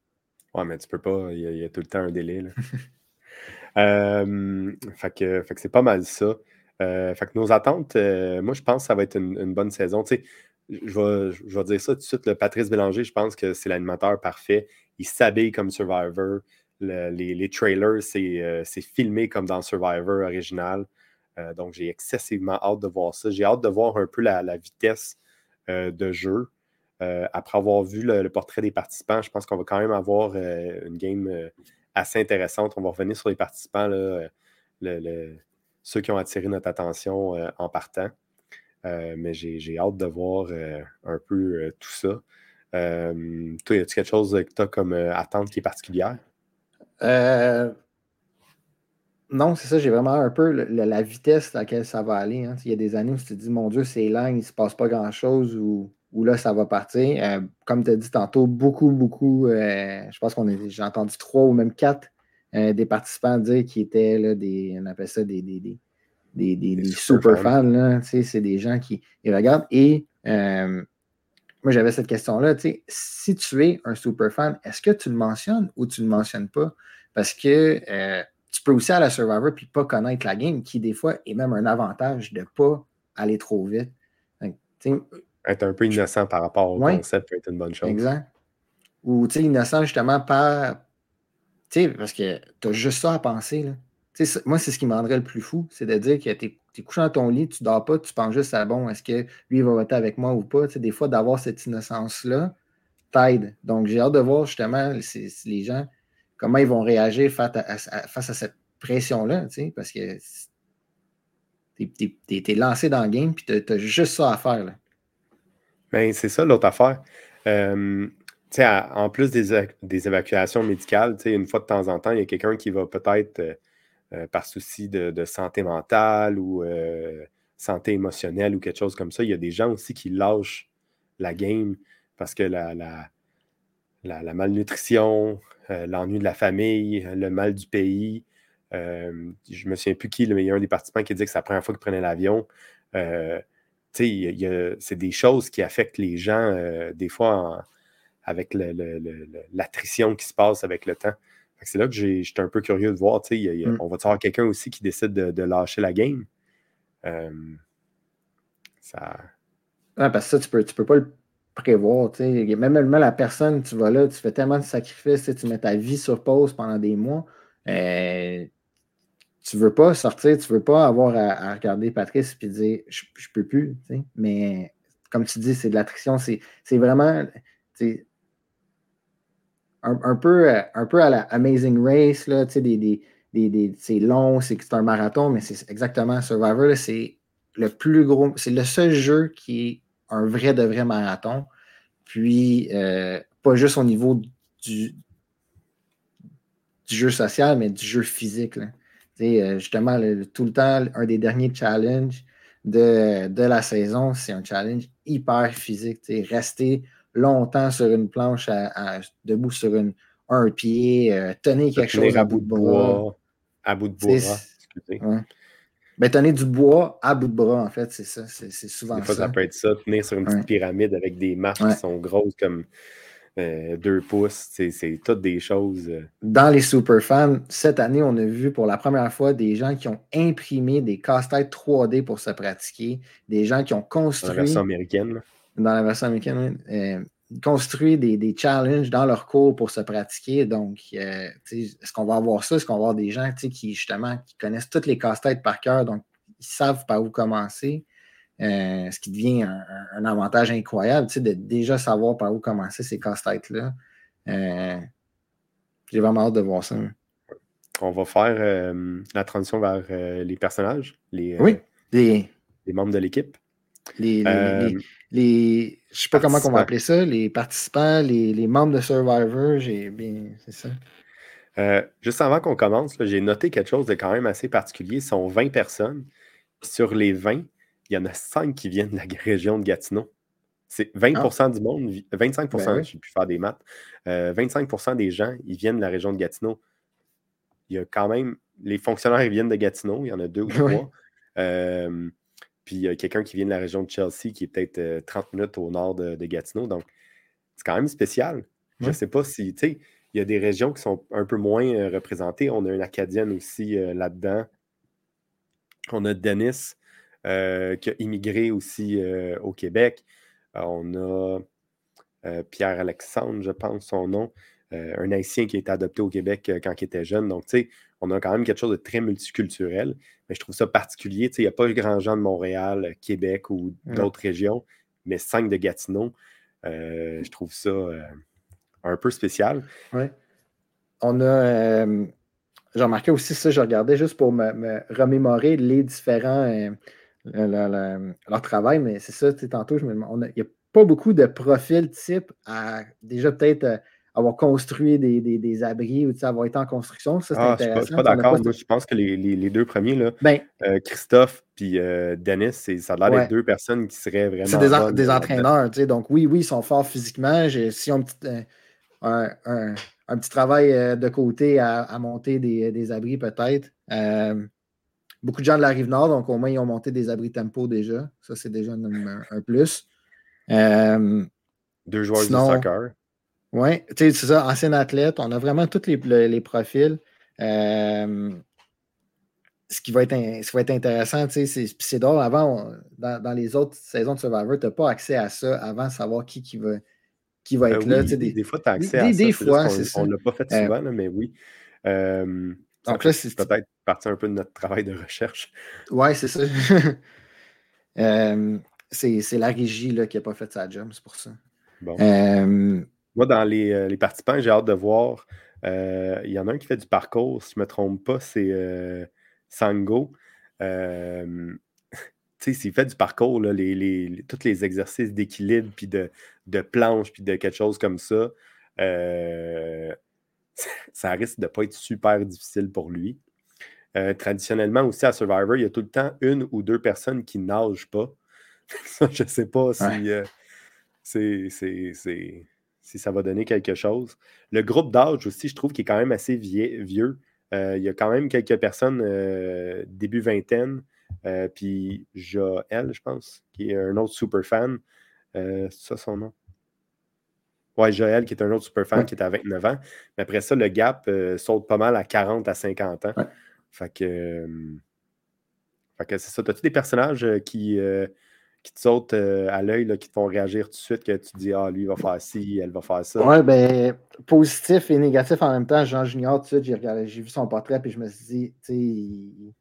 Ouais, mais tu peux pas, il y, a, tout le temps un délai. Là. Euh, fait que, c'est pas mal ça. Euh, fait que nos attentes, euh, moi, je pense que ça va être une, bonne saison. Tu sais, je vais, dire ça tout de suite. Le Patrice Bélanger, je pense que c'est l'animateur parfait. Il s'habille comme Survivor. les, trailers, c'est filmé comme dans Survivor original. donc, j'ai excessivement hâte de voir ça. J'ai hâte de voir un peu la, vitesse de jeu. après avoir vu le, portrait des participants, je pense qu'on va quand même avoir une game assez intéressante. On va revenir sur les participants, là, ceux qui ont attiré notre attention euh, en partant. Euh, mais j'ai hâte de voir euh, un peu tout ça. toi, y a-t-il quelque chose que tu as comme attente qui est particulière? non, c'est ça, j'ai vraiment un peu la vitesse à laquelle ça va aller. Hein. Il y a des années où tu te dis, mon Dieu, c'est lent, il ne se passe pas grand-chose, ou où là, ça va partir. Comme tu as dit tantôt, beaucoup, beaucoup, je pense qu'on j'ai entendu trois ou même quatre euh, des participants dire qu'ils étaient là, des, on appelle ça des, des, des, des super, fans. c'est des gens qui regardent. Et moi, j'avais cette question-là. Si tu es un super fan, est-ce que tu le mentionnes ou tu ne le mentionnes pas? Parce que tu peux aussi aller à Survivor et pas connaître la game, qui des fois est même un avantage de ne pas aller trop vite. Être un peu innocent par rapport au concept peut être une bonne chose. Exact. Ou, innocent justement par. Sais, parce que tu as juste ça à penser, là. moi, c'est ce qui me rendrait le plus fou, c'est de dire que tu es, couché dans ton lit, tu dors pas, tu penses juste à bon, est-ce que lui va voter avec moi ou pas? des fois, d'avoir cette innocence-là t'aide. Donc, j'ai hâte de voir justement les gens, comment ils vont réagir face à, cette pression-là, parce que tu es, lancé dans le game, puis tu as, juste ça à faire. Ben, c'est ça l'autre affaire. En plus des, des évacuations médicales, une fois de temps en temps, il y a quelqu'un qui va peut-être, euh, euh, par souci de, santé mentale ou euh, santé émotionnelle ou quelque chose comme ça, il y a des gens aussi qui lâchent la game parce que la, la, malnutrition, l'ennui de la famille, le mal du pays. je me souviens plus qui, le meilleur des participants qui dit que c'est la première fois qu'il prenait l'avion c'est des choses qui affectent les gens, des fois, avec l'attrition qui se passe avec le temps. C'est là que j'étais un peu curieux de voir. Mm. On va avoir quelqu'un aussi qui décide de, lâcher la game? Euh, ça... parce que ça, tu peux, tu peux pas le prévoir. Même, la personne, tu vas là, tu fais tellement de sacrifices, tu mets ta vie sur pause pendant des mois. Euh, tu veux pas sortir, tu veux pas avoir à, regarder Patrice et dire je, je peux plus, mais comme tu dis, c'est de l'attrition. C'est vraiment un, peu, un peu à la Amazing Race, là, des, c'est long, c'est un marathon, mais c'est exactement Survivor, c'est le plus gros, c'est le seul jeu qui est un vrai de vrai marathon. Puis, euh, pas juste au niveau du, jeu social, mais du jeu physique. Là. Euh, justement, tout le temps, un des derniers challenges de, la saison, c'est un challenge hyper physique. Rester longtemps sur une planche, debout sur une, un pied, euh, tenir quelque chose à, bout de bois. À bout de bois, excusez. Ben, tenir du bois à bout de bras, en fait, c'est ça. C'est souvent Des fois, ça. peut être ça, tenir sur une petite pyramide avec des marches qui sont grosses comme euh, deux pouces. C'est toutes des choses. Euh. Dans les superfans, cette année, on a vu pour la première fois des gens qui ont imprimé des casse-têtes 3D pour se pratiquer, des gens qui ont construit. La version américaine. Dans la version américaine, oui. Euh, construit des, challenges dans leur cours pour se pratiquer. Donc, est-ce qu'on va avoir ça? Est-ce qu'on va avoir des gens qui, justement, qui connaissent toutes les casse-têtes par cœur, donc ils savent par où commencer? Euh, ce qui devient un, avantage incroyable, de déjà savoir par où commencer ces casse-têtes-là. Euh, j'ai vraiment hâte de voir ça. On va faire euh, la transition vers les personnages, les, oui, les... membres de l'équipe. Les, les, je sais pas comment on va appeler ça, les participants, les, membres de Survivor, j'ai bien, c'est ça. juste avant qu'on commence, j'ai noté quelque chose de quand même assez particulier. Ce sont 20 personnes. Sur les 20, il y en a 5 qui viennent de la région de Gatineau. C'est 20 ah. du monde, 25% ben je pu faire des maths. 25% euh, des gens, ils viennent de la région de Gatineau. Il y a quand même, les fonctionnaires, ils viennent de Gatineau, il y en a deux ou trois. Euh, puis il y a quelqu'un qui vient de la région de Chelsea qui est peut-être 30 euh, minutes au nord de, Gatineau. Donc, c'est quand même spécial. Je ne sais pas si, tu sais, il y a des régions qui sont un peu moins représentées. On a une Acadienne aussi là-dedans. On a Denis, euh, qui a immigré aussi euh, au Québec. Euh, on a Pierre-Alexandre, je pense son nom, un haïtien qui a été adopté au Québec quand il était jeune. Donc, tu sais, on a quand même quelque chose de très multiculturel. Mais je trouve ça particulier. Tu sais, il n'y a pas grand gens de Montréal, Québec ou d'autres régions, mais cinq de Gatineau. je trouve ça un peu spécial. Oui. On a. J'ai remarqué aussi ça, je regardais juste pour me remémorer les différents leur travail, mais c'est ça, tantôt, je me il n'y a pas beaucoup de profils type à déjà peut-être euh, avoir construit des, abris ou avoir été en construction. Ça, c'est ah, intéressant. Je ne suis pas, d'accord. Je pense que les, deux premiers, là, ben euh, Christophe et euh, Dennis, ça a l'air d'être deux personnes qui seraient vraiment. C'est des, des entraîneurs. Donc, oui, oui, ils sont forts physiquement. Si on un, un, petit travail de côté à, monter des, abris, peut-être. Beaucoup de gens de la rive nord, donc au moins ils ont monté des abris tempo déjà. Ça, c'est déjà un, plus. Euh, Deux joueurs de soccer. Oui, c'est ça, ancien athlète. On a vraiment tous les, profils. Euh, ce, qui va être, ce qui va être intéressant, c'est drôle. Avant, dans, les autres saisons de Survivor, tu n'as pas accès à ça avant de savoir qui, qui va, qui va ben être là. Des, fois, tu as accès à ça. Des fois. On ne l'a pas fait euh, souvent, mais oui. Donc là, c'est peut-être partie un peu de notre travail de recherche. Oui, c'est ça. Euh, c'est la régie là, qui n'a pas fait sa job, c'est pour ça. Euh, Moi, dans les, euh, les participants, j'ai hâte de voir. Il y en a un qui fait du parcours, si je ne me trompe pas, c'est Sango. s'il fait du parcours, là, les, les, tous les exercices d'équilibre, puis de, de planche, puis de quelque chose comme ça, ça risque de ne pas être super difficile pour lui. Euh, traditionnellement aussi à Survivor, il y a tout le temps une ou deux personnes qui nagent pas. je ne sais pas si, euh, si ça va donner quelque chose. Le groupe d'âge aussi, je trouve qu'il est quand même assez vieux. Euh, il y a quand même quelques personnes début vingtaine. puis Joël, je pense, qui est un autre super fan. c'est ça son nom? Ouais, Joël, qui est un autre super fan qui est à 29 ans. Mais après ça, le gap euh, saute pas mal à 40 à 50 ans. Fait que. Euh, fait que c'est ça. As-tu des personnages euh, qui, qui te sautent à l'œil, qui te font réagir tout de suite, que tu dis Ah, lui, il va faire ci, elle va faire ça? Ouais, ben, positif et négatif en même temps. Jean Junior, tout de suite, j'ai, regardé, j'ai vu son portrait, puis je me suis dit, tu sais,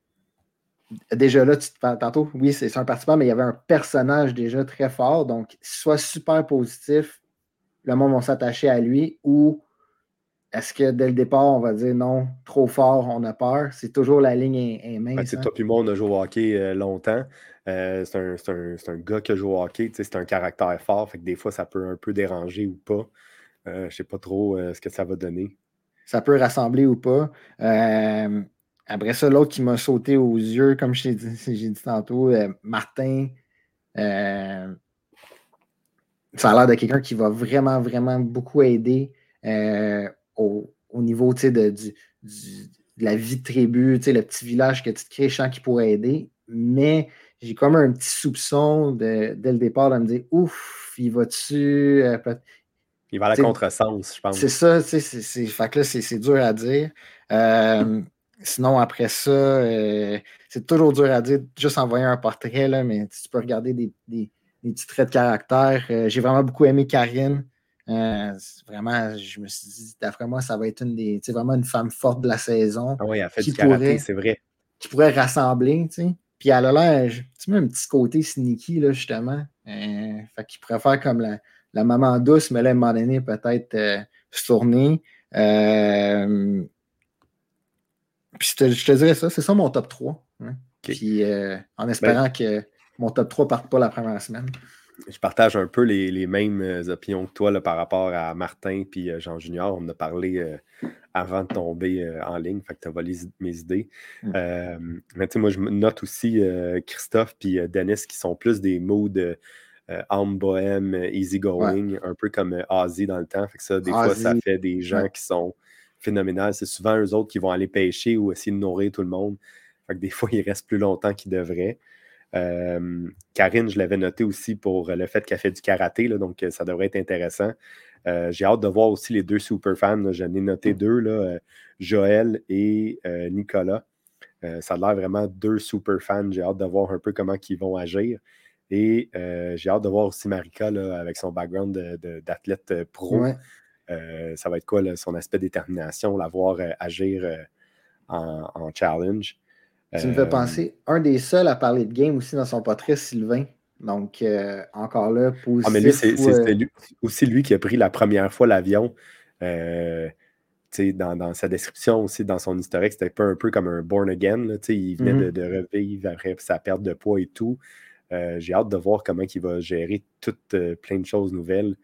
déjà là, tu te tantôt, oui, c'est un participant, mais il y avait un personnage déjà très fort. Donc, soit super positif, le monde va s'attacher à lui, ou est-ce que dès le départ, on va dire non, trop fort, on a peur? C'est toujours la ligne est, mince. Ben, hein? Toi puis moi, on a joué au hockey euh, longtemps. Euh, c'est un, gars qui a joué au hockey. C'est un caractère fort. Fait que des fois, ça peut un peu déranger ou pas. Euh, je ne sais pas trop ce que ça va donner. Ça peut rassembler ou pas. après ça, l'autre qui m'a sauté aux yeux, comme j'ai dit, dit, tantôt, Martin. ça a l'air de quelqu'un qui va vraiment, vraiment beaucoup aider au, niveau de, de la vie de tribu, le petit village que tu te crées, je sens qu'il pourrait aider. Mais j'ai comme un petit soupçon dès le départ de me dire ouf, il va-tu. Euh, il va à la contresens, je pense. C'est ça, c'est, fait que là, c'est, dur à dire. Euh, sinon, après ça, euh, c'est toujours dur à dire, juste envoyer un portrait, là, mais tu peux regarder des, des petits traits de caractère. j'ai vraiment beaucoup aimé Karine. Euh, vraiment, je me suis dit, d'après moi, ça va être une des, vraiment une femme forte de la saison. Ah oui, elle fait du karaté, c'est vrai. Qui pourrait rassembler, tu sais. Puis elle a l'air, tu mets un petit côté sneaky, là, justement. Euh, fait qu'il pourrait faire comme la, la, maman douce, mais là, à un moment donné, peut-être euh, se tourner. Euh, puis je te, dirais ça, c'est ça mon top 3. Hein. Puis en espérant ben que mon top 3 ne parte pas la première semaine je partage un peu les, mêmes euh, opinions que toi là, par rapport à Martin et euh, Jean Junior. On en a parlé euh, avant de tomber en ligne, fait que tu as volé mes idées. Mm. mais tu sais, moi, je note aussi Christophe et Dennis qui sont plus des mots de âme bohème, easy going, un peu comme Ozzy dans le temps. Fait que ça, des fois, ça fait des gens qui sont phénoménales. C'est souvent eux autres qui vont aller pêcher ou essayer de nourrir tout le monde. Fait que des fois, ils restent plus longtemps qu'ils devraient. Euh, Karine, je l'avais noté aussi pour le fait qu'elle fait du karaté, donc euh, ça devrait être intéressant. Euh, j'ai hâte de voir aussi les deux super fans. J'en ai noté mm. deux, là, Joël et Nicolas. ça a l'air vraiment deux super fans. J'ai hâte de voir un peu comment ils vont agir. Et j'ai hâte de voir aussi Marika avec son background d'athlète pro. ça va être quoi son aspect détermination, la voir agir en, challenge. Tu me fais euh, penser, un des seuls à parler de game aussi dans son portrait, Sylvain. Donc, euh, encore là, positif. Ah, mais lui, c'est euh, aussi lui qui a pris la première fois l'avion. dans, dans, sa description aussi, dans son historique, c'était un peu comme un born again. Là, il venait mm-hmm. de, revivre après sa perte de poids et tout. J'ai hâte de voir comment il va gérer toutes plein de choses nouvelles.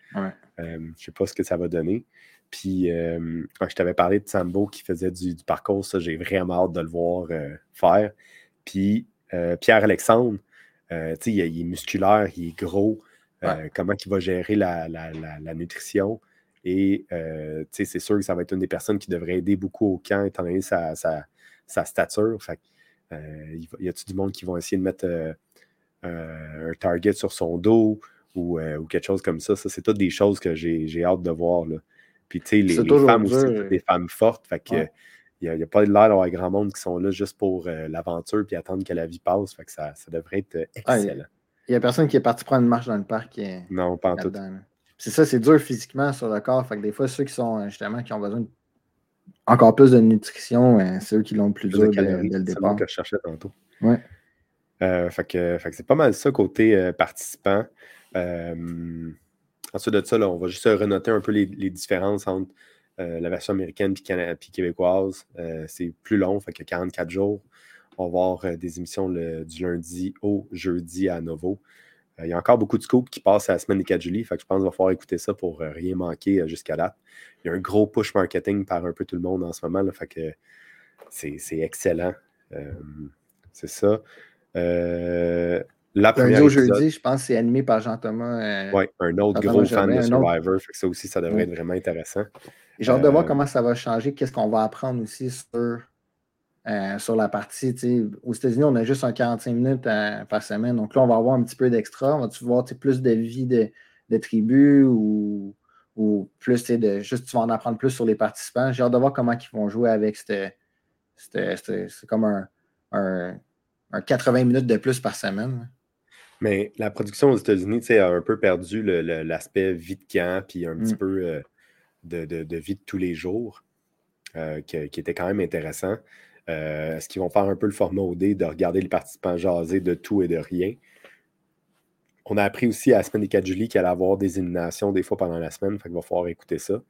je ne sais pas ce que ça va donner. Puis, euh, je t'avais parlé de Sambo qui faisait du, parcours, ça, j'ai vraiment hâte de le voir euh, faire. Puis, euh, Pierre-Alexandre, il, il, est musculaire, il est gros. comment il va gérer la, nutrition? Et c'est sûr que ça va être une des personnes qui devrait aider beaucoup au camp, étant donné sa, stature. Fait, y a-t-il du monde qui va essayer de mettre un target sur son dos ou, quelque chose comme ça? Ça, c'est toutes des choses que j'ai hâte de voir. Là. Puis, tu sais, les, femmes aussi, des femmes fortes. Fait que. Il n'y a, pas l'air d'avoir grand monde qui sont là juste pour euh, l'aventure puis attendre que la vie passe. Fait que ça, ça devrait être euh, excellent. Il n'y a personne qui est parti prendre une marche dans le parc. non, pas en tout. C'est ça, c'est dur physiquement sur le corps. Fait que des fois, ceux qui sont justement qui ont besoin encore plus de nutrition, euh, c'est eux qui l'ont le plus dur dès, le départ. C'est que je cherchais tantôt. Ouais. fait que, fait que c'est pas mal ça côté participant. Ensuite de ça, on va juste renoter un peu les, différences entre euh, la version américaine et québécoise. Euh, c'est plus long, fait que 44 jours. On va avoir euh, des émissions du lundi au jeudi à nouveau. Il y a encore beaucoup de scoops qui passent à la semaine des 4 juillet, fait que je pense qu'il va falloir écouter ça pour rien manquer jusqu'à date. Il y a un gros push marketing par un peu tout le monde en ce moment, fait que c'est excellent. c'est ça. La première jeudi, je pense c'est animé par Jean-Thomas. Euh, oui, un autre gros fan de Survivor. ça aussi, ça devrait être vraiment intéressant. J'ai hâte de voir euh, comment ça va changer, qu'est-ce qu'on va apprendre aussi sur, euh, sur la partie. Aux États-Unis, on a juste un 45 minutes par semaine. Donc là, on va avoir un petit peu d'extra. On va-tu voir plus de vie de, de tribu ou, ou plus de juste tu vas en apprendre plus sur les participants. J'ai hâte de voir comment ils vont jouer avec cette. C'est comme un, un, un 80 minutes de plus par semaine. Mais la production aux États-Unis a un peu perdu l'aspect vie de camp, puis un petit mm. peu euh, de, vie de tous les jours, euh, qui, était quand même intéressant. Est-ce qu'ils vont faire un peu le format OD de regarder les participants jaser de tout et de rien? On a appris aussi à la semaine des 4 juillet qu'il allait avoir des éliminations des fois pendant la semaine, fait qu'il va falloir écouter ça.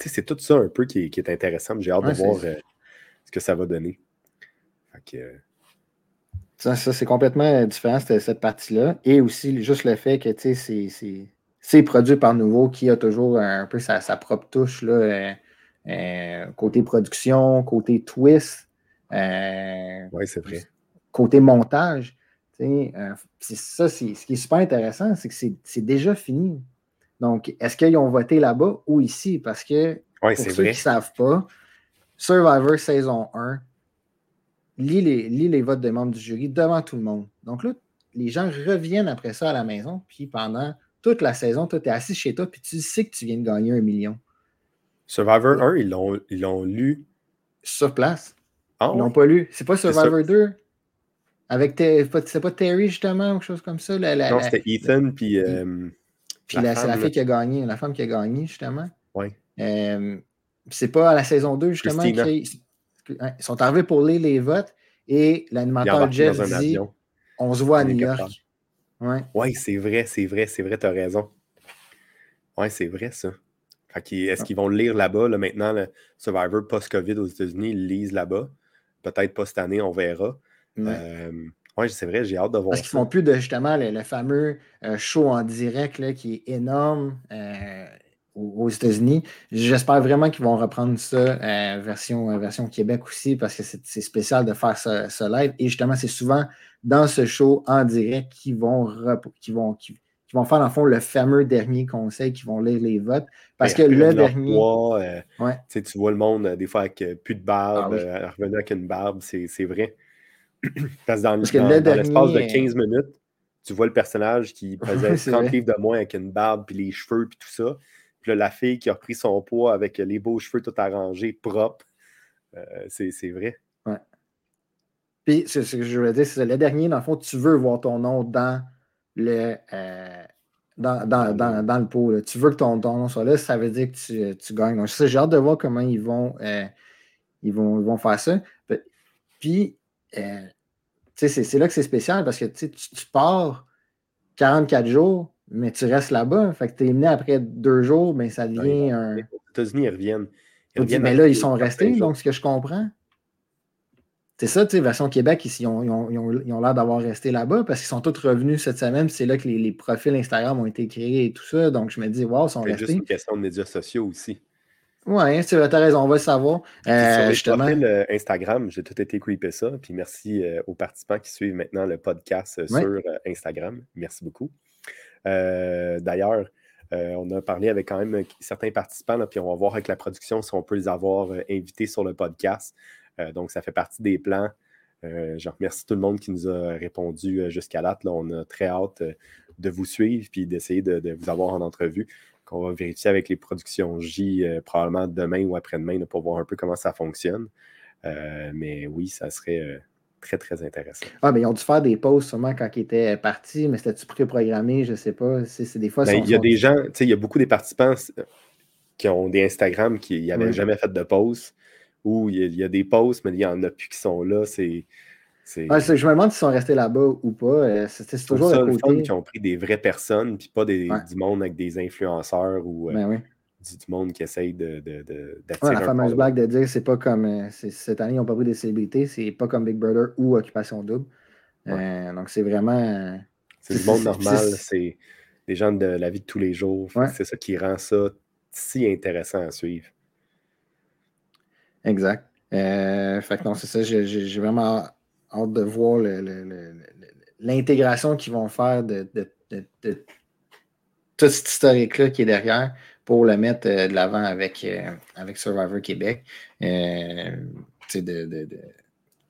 c'est tout ça un peu qui est, intéressant. J'ai hâte de voir ce que ça va donner. Ça, c'est complètement différent, cette, partie-là. Et aussi, juste le fait que c'est produit par Nouveau qui a toujours un peu sa, propre touche là, euh, euh, côté production, côté twist. Euh, oui, c'est vrai. Côté montage. ça, ce qui est super intéressant, c'est que c'est déjà fini. Donc, est-ce qu'ils ont voté là-bas ou ici? Parce que pour ceux qui ne savent pas, Survivor saison 1, lit les, votes des membres du jury devant tout le monde. Donc là, les gens reviennent après ça à la maison, puis pendant toute la saison, toi, tu es assis chez toi, puis tu sais que tu viens de gagner un million. Survivor 1, ils l'ont lu. Sur place. Ah, ils l'ont pas lu. C'est pas Survivor 2. Avec c'est pas Terry justement ou quelque chose comme ça? non, c'était Ethan puis. Euh, puis c'est la fille qui a gagné, la femme qui a gagné justement. Oui. Euh, c'est pas à la saison 2 justement Hein, ils sont arrivés pour lire les votes et l'animateur Jeff dit on se voit à New York. Oui, ouais, c'est vrai, c'est vrai, c'est vrai, tu as raison. Oui, c'est vrai ça. Est-ce qu'ils vont le lire là-bas, là, maintenant, le Survivor post-COVID aux États-Unis, ils le lisent là-bas. Peut-être pas cette année, on verra. Oui, euh, c'est vrai, j'ai hâte de voir Parce qu'ils font plus de justement le, fameux euh, show en direct là, qui est énorme. Euh, aux États-Unis. J'espère vraiment qu'ils vont reprendre ça euh, version, euh, version Québec aussi parce que c'est spécial de faire ce, live. Et justement, c'est souvent dans ce show en direct qu'ils vont, vont, vont faire, en fond, le fameux dernier conseil, qui vont lire les votes. Parce que le dernier. Euh, tu vois le monde, des fois, avec plus de barbe, ah revenir avec une barbe, c'est vrai. parce que dans, l'espace de 15 minutes, tu vois le personnage qui faisait 30 livres de moins avec une barbe, puis les cheveux, puis tout ça. Puis là, la fille qui a repris son poids avec les beaux cheveux tout arrangés, propres. Euh, c'est vrai. Ouais. Puis, c'est ce que je voulais dire, c'est le dernier, dans le fond, tu veux voir ton nom dans le, euh, dans, le pot. Tu veux que ton, nom soit là, ça veut dire que tu, gagnes. Donc, j'ai hâte de voir comment ils vont, euh, ils vont, vont faire ça. Puis, c'est là que c'est spécial parce que tu, tu pars 44 jours, mais tu restes là-bas. Fait que tu es venu après deux jours, ben, ça devient un. Les États-Unis, ils reviennent. mais là, ils sont restés, donc ce que je comprends. C'est ça, tu sais, version Québec, ils, ont, l'air d'avoir resté là-bas parce qu'ils sont tous revenus cette semaine. C'est là que les, profils Instagram ont été créés et tout ça. Donc, je me dis, wow, ils sont restés. C'est juste une question de médias sociaux aussi. Oui, tu as raison, on va le savoir. Euh, sur les euh, Instagram, j'ai tout été creepé ça. Puis merci euh, aux participants qui suivent maintenant le podcast sur Instagram. Merci beaucoup. Euh, d'ailleurs, euh, on a parlé avec quand même certains participants, puis on va voir avec la production si on peut les avoir euh, invités sur le podcast. donc, ça fait partie des plans. je remercie tout le monde qui nous a répondu jusqu'à là. On a très hâte de vous suivre puis d'essayer de, vous avoir en entrevue. Qu'on va vérifier avec les productions J probablement demain ou après-demain pour voir un peu comment ça fonctionne. mais oui, ça serait très, très intéressant. Ah, mais ils ont dû faire des pauses sûrement quand ils étaient partis, mais c'était-tu préprogrammé, je ne sais pas. C'est des fois. Ben, il y a des gens, tu sais, il y a beaucoup des participants qui ont des Instagram qui n'avaient jamais fait de pause, ou il y, a, des pauses, mais il y en a plus qui sont là. C'est. Ah, je me demande s'ils sont restés là-bas ou pas. Euh, c'est toujours le côté. qui ont pris des vraies personnes, puis pas des, du monde avec des influenceurs ou. Euh, ben oui du, monde qui essaye de, de, la fameuse blague de dire c'est pas comme euh, cette année, ils n'ont pas pris des célébrités, c'est pas comme Big Brother ou Occupation Double. Euh, donc c'est vraiment. C'est du monde normal, c'est des gens de la vie de tous les jours. C'est ça qui rend ça si intéressant à suivre. Exact. Euh, fait que non, c'est ça, j'ai vraiment hâte de voir l'intégration qu'ils vont faire de, de, de, tout cet historique-là qui est derrière pour le mettre euh, de l'avant avec, euh, avec Survivor Québec. Euh,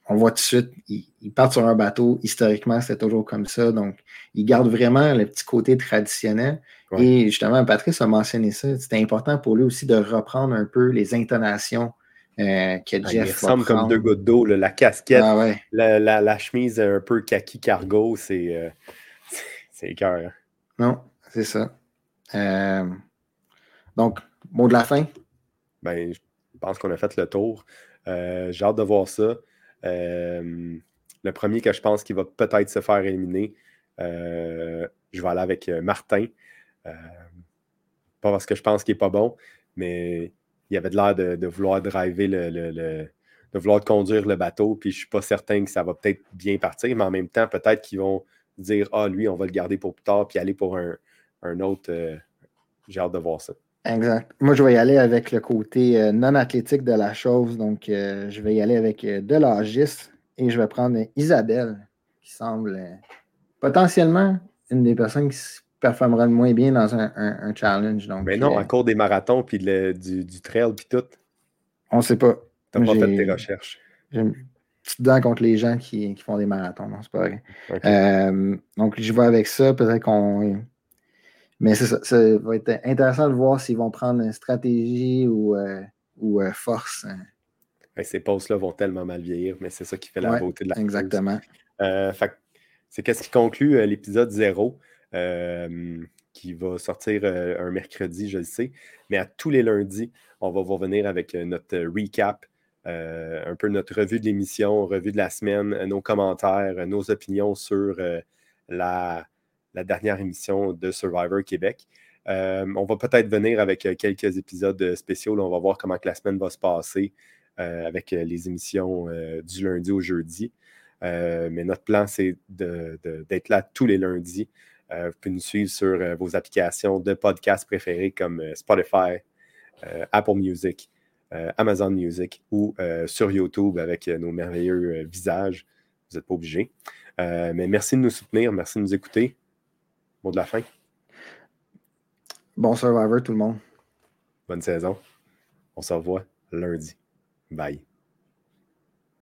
on voit tout de suite, ils, partent sur un bateau. Historiquement, c'est toujours comme ça. Donc, ils gardent vraiment le petit côté traditionnel. Et justement, Patrice a mentionné ça. C'était important pour lui aussi de reprendre un peu les intonations que ah, Jeff. il ressemble comme deux gouttes d'eau. La casquette, ah, la, chemise un peu kaki cargo, c'est c'est cœur. Non, c'est ça. Donc, mot de la fin? Ben, je pense qu'on a fait le tour. J'ai hâte de voir ça. le premier que je pense qu'il va peut-être se faire éliminer, je vais aller avec Martin. pas parce que je pense qu'il n'est pas bon, mais il avait de l'air de, vouloir driver le, de vouloir conduire le bateau, puis je ne suis pas certain que ça va peut-être bien partir, mais en même temps, peut-être qu'ils vont dire Ah, lui, on va le garder pour plus tard, puis aller pour un, autre. Euh, j'ai hâte de voir ça. Exact. Moi, je vais y aller avec le côté euh, non athlétique de la chose. Donc, euh, je vais y aller avec de l'agis et je vais prendre Isabelle, qui semble potentiellement une des personnes qui performera le moins bien dans un, challenge. Donc, mais non, à cause des marathons, puis du, du trail, puis tout. On ne sait pas. Tu pas fait tes recherches. J'ai une petite dent contre les gens qui, font des marathons, non, c'est pas vrai. Euh, donc, je vais avec ça. Peut-être qu'on. Mais ça, ça, va être intéressant de voir s'ils vont prendre une stratégie ou, euh, ou euh, force. Hein. ces postes-là vont tellement mal vieillir, mais c'est ça qui fait la beauté de la Exactement. c'est qu'est-ce qui conclut l'épisode 0 qui va sortir un mercredi, je le sais. Mais à tous les lundis, on va revenir avec notre recap euh, un peu notre revue de l'émission, revue de la semaine, euh, nos commentaires, euh, nos opinions sur la, dernière émission de Survivor Québec. on va peut-être venir avec quelques épisodes spéciaux. on va voir comment la semaine va se passer avec les émissions du lundi au jeudi. mais notre plan, c'est d'être là tous les lundis. vous pouvez nous suivre sur vos applications de podcasts préférés comme Spotify, Apple Music, euh, Amazon Music ou euh, sur YouTube avec euh, nos merveilleux visages. Vous n'êtes pas obligés. mais merci de nous soutenir, merci de nous écouter. Mot de la fin. Bon Survivor tout le monde. Bonne saison. On se revoit lundi. Bye.